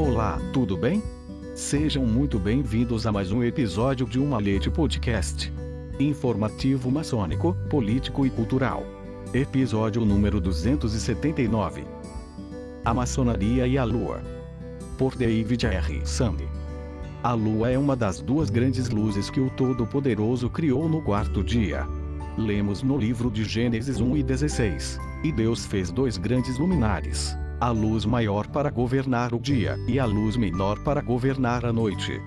Olá, tudo bem? Sejam muito bem-vindos a mais um episódio de Uma Leite Podcast. Informativo maçônico, político e cultural. Episódio número 279. A maçonaria e a lua. Por David R. Sandy. A lua é uma das duas grandes luzes que o Todo-Poderoso criou no quarto dia. Lemos no livro de Gênesis 1 e 16. E Deus fez dois grandes luminares, a luz maior para governar o dia, e a luz menor para governar a noite.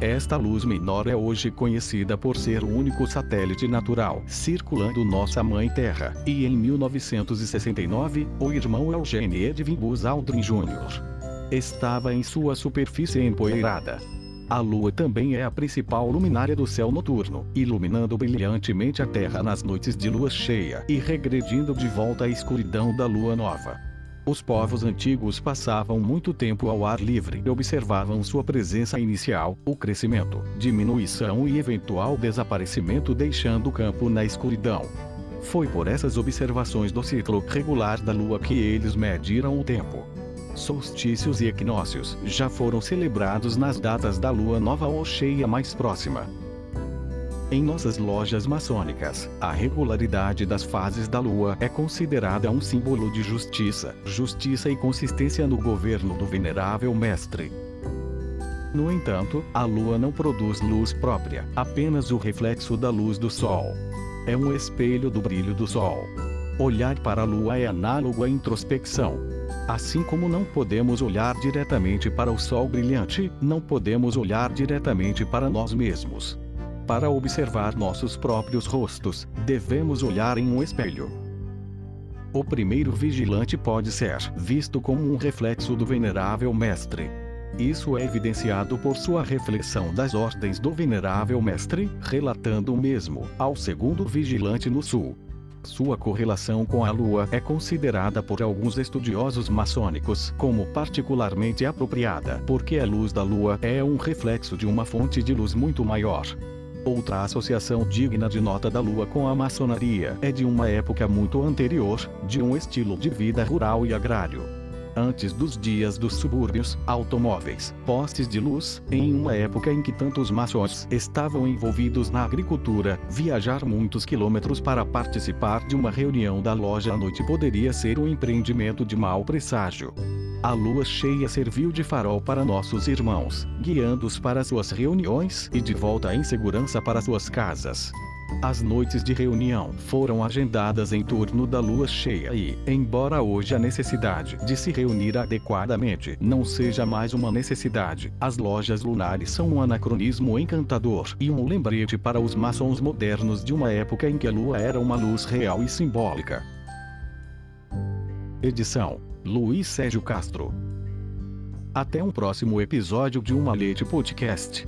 Esta luz menor é hoje conhecida por ser o único satélite natural circulando nossa mãe Terra, e em 1969, o irmão Eugene Edwin Buzz Aldrin Jr. estava em sua superfície empoeirada. A Lua também é a principal luminária do céu noturno, iluminando brilhantemente a Terra nas noites de lua cheia e regredindo de volta à escuridão da lua nova. Os povos antigos passavam muito tempo ao ar livre e observavam sua presença inicial, o crescimento, diminuição e eventual desaparecimento deixando o campo na escuridão. Foi por essas observações do ciclo regular da Lua que eles mediram o tempo solstícios e equinócios já foram celebrados nas datas da lua nova ou cheia mais próxima. Em nossas lojas maçônicas, a regularidade das fases da lua é considerada um símbolo de justiça, justiça e consistência no governo do venerável mestre. No entanto, a lua não produz luz própria, apenas o reflexo da luz do sol. É um espelho do brilho do sol. Olhar para a lua é análogo à introspecção, Assim como não podemos olhar diretamente para o sol brilhante, não podemos olhar diretamente para nós mesmos. Para observar nossos próprios rostos, devemos olhar em um espelho. O primeiro vigilante pode ser visto como um reflexo do venerável mestre. Isso é evidenciado por sua reflexão das ordens do venerável mestre, relatando o mesmo ao segundo vigilante no sul. Sua correlação com a Lua é considerada por alguns estudiosos maçônicos como particularmente apropriada, porque a luz da Lua é um reflexo de uma fonte de luz muito maior. Outra associação digna de nota da Lua com a maçonaria é de uma época muito anterior, de um estilo de vida rural e agrário antes dos dias dos subúrbios, automóveis, postes de luz, em uma época em que tantos maçons estavam envolvidos na agricultura, viajar muitos quilômetros para participar de uma reunião da loja à noite poderia ser um empreendimento de mau presságio. A lua cheia serviu de farol para nossos irmãos, guiando-os para suas reuniões e de volta em segurança para suas casas. As noites de reunião foram agendadas em torno da lua cheia e, embora hoje a necessidade de se reunir adequadamente não seja mais uma necessidade, as lojas lunares são um anacronismo encantador e um lembrete para os maçons modernos de uma época em que a lua era uma luz real e simbólica. Edição: Luiz Sérgio Castro. Até um próximo episódio de Uma Leite Podcast.